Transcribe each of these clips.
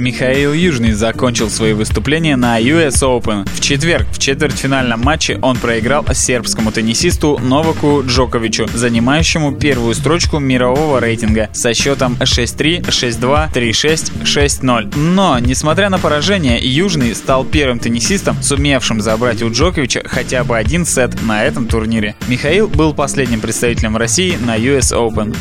Михаил Южный закончил свои выступления на US Open. В четверг в четвертьфинальном матче он проиграл сербскому теннисисту Новаку Джоковичу, занимающему первую строчку мирового рейтинга со счетом 6-3, 6-2, 3-6, 6-0. Но, несмотря на поражение, Южный стал первым теннисистом, сумевшим забрать у Джоковича хотя бы один сет на этом турнире. Михаил был последним представителем России на US Open.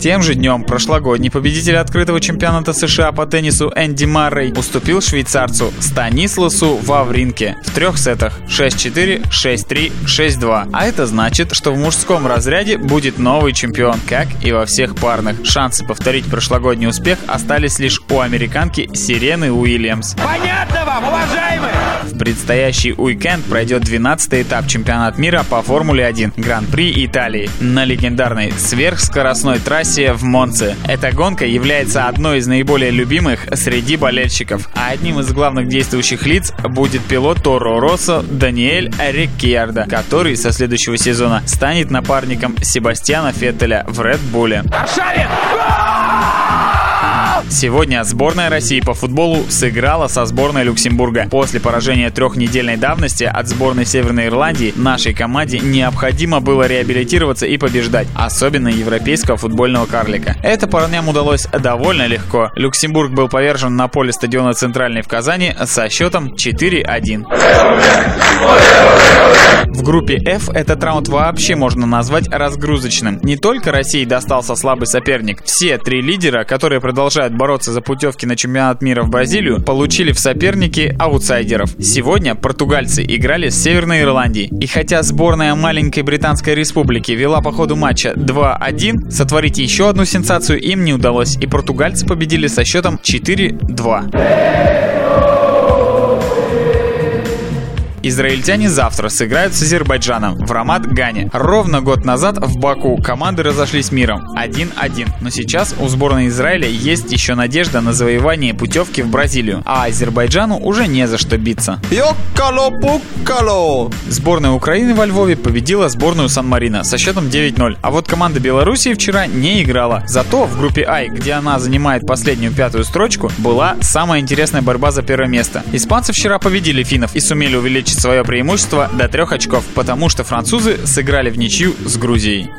Тем же днем прошлогодний победитель открытого чемпионата США по теннису Энди Маррей уступил швейцарцу Станисласу Вавринке в трех сетах 6-4, 6-3, 6-2. А это значит, что в мужском разряде будет новый чемпион, как и во всех парных. Шансы повторить прошлогодний успех остались лишь у американки Сирены Уильямс. Понятно вам, уважаемые? В предстоящий уикенд пройдет 12-й этап чемпионат мира по Формуле 1 Гран-при Италии на легендарной сверхскоростной трассе в Монце. Эта гонка является одной из наиболее любимых среди болельщиков, а одним из главных действующих лиц будет пилот Торо Россо Даниэль Риккиардо, который со следующего сезона станет напарником Себастьяна Феттеля в Red Bull. Аршавин! Сегодня сборная России по футболу сыграла со сборной Люксембурга. После поражения трехнедельной давности от сборной Северной Ирландии нашей команде необходимо было реабилитироваться и побеждать, особенно европейского футбольного карлика. Это парням удалось довольно легко. Люксембург был повержен на поле стадиона Центральный в Казани со счетом 4-1. В группе F этот раунд вообще можно назвать разгрузочным. Не только России достался слабый соперник. Все три лидера, которые продолжают бороться за путевки на чемпионат мира в Бразилию, получили в соперники аутсайдеров. Сегодня португальцы играли с Северной Ирландией. И хотя сборная маленькой Британской Республики вела по ходу матча 2-1, сотворить еще одну сенсацию им не удалось, и португальцы победили со счетом 4-2. Израильтяне завтра сыграют с Азербайджаном в Рамат-Гане. Ровно год назад в Баку команды разошлись миром 1-1. Но сейчас у сборной Израиля есть еще надежда на завоевание путевки в Бразилию, а Азербайджану уже не за что биться. Йоккало-пуккало! Сборная Украины во Львове победила сборную Сан-Марино со счетом 9-0. А вот команда Белоруссии вчера не играла. Зато в группе I, где она занимает последнюю пятую строчку, была самая интересная борьба за первое место. Испанцы вчера победили финнов и сумели увеличить свое преимущество до трех очков, потому что французы сыграли в ничью с Грузией.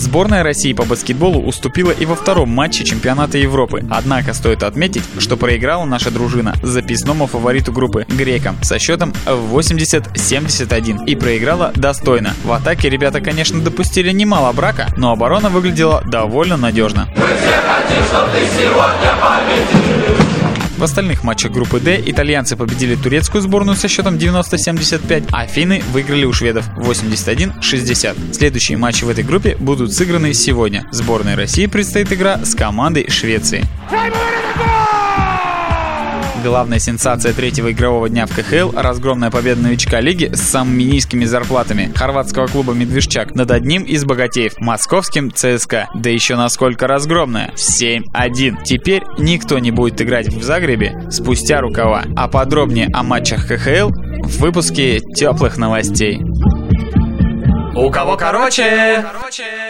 Сборная России по баскетболу уступила и во втором матче чемпионата Европы. Однако стоит отметить, что проиграла наша дружина записному фавориту группы грекам со счетом 80-71 и проиграла достойно. В атаке ребята, конечно, допустили немало брака, но оборона выглядела довольно надежно. В остальных матчах группы D итальянцы победили турецкую сборную со счетом 90-75, а финны выиграли у шведов 81-60. Следующие матчи в этой группе будут сыграны сегодня. Сборной России предстоит игра с командой Швеции. Главная сенсация третьего игрового дня в КХЛ – разгромная победа новичка лиги с самыми низкими зарплатами хорватского клуба «Медвежчак» над одним из богатеев – московским ЦСКА. Да еще насколько разгромная – 7-1. Теперь никто не будет играть в Загребе спустя рукава. А подробнее о матчах КХЛ в выпуске теплых новостей. У кого короче? Короче.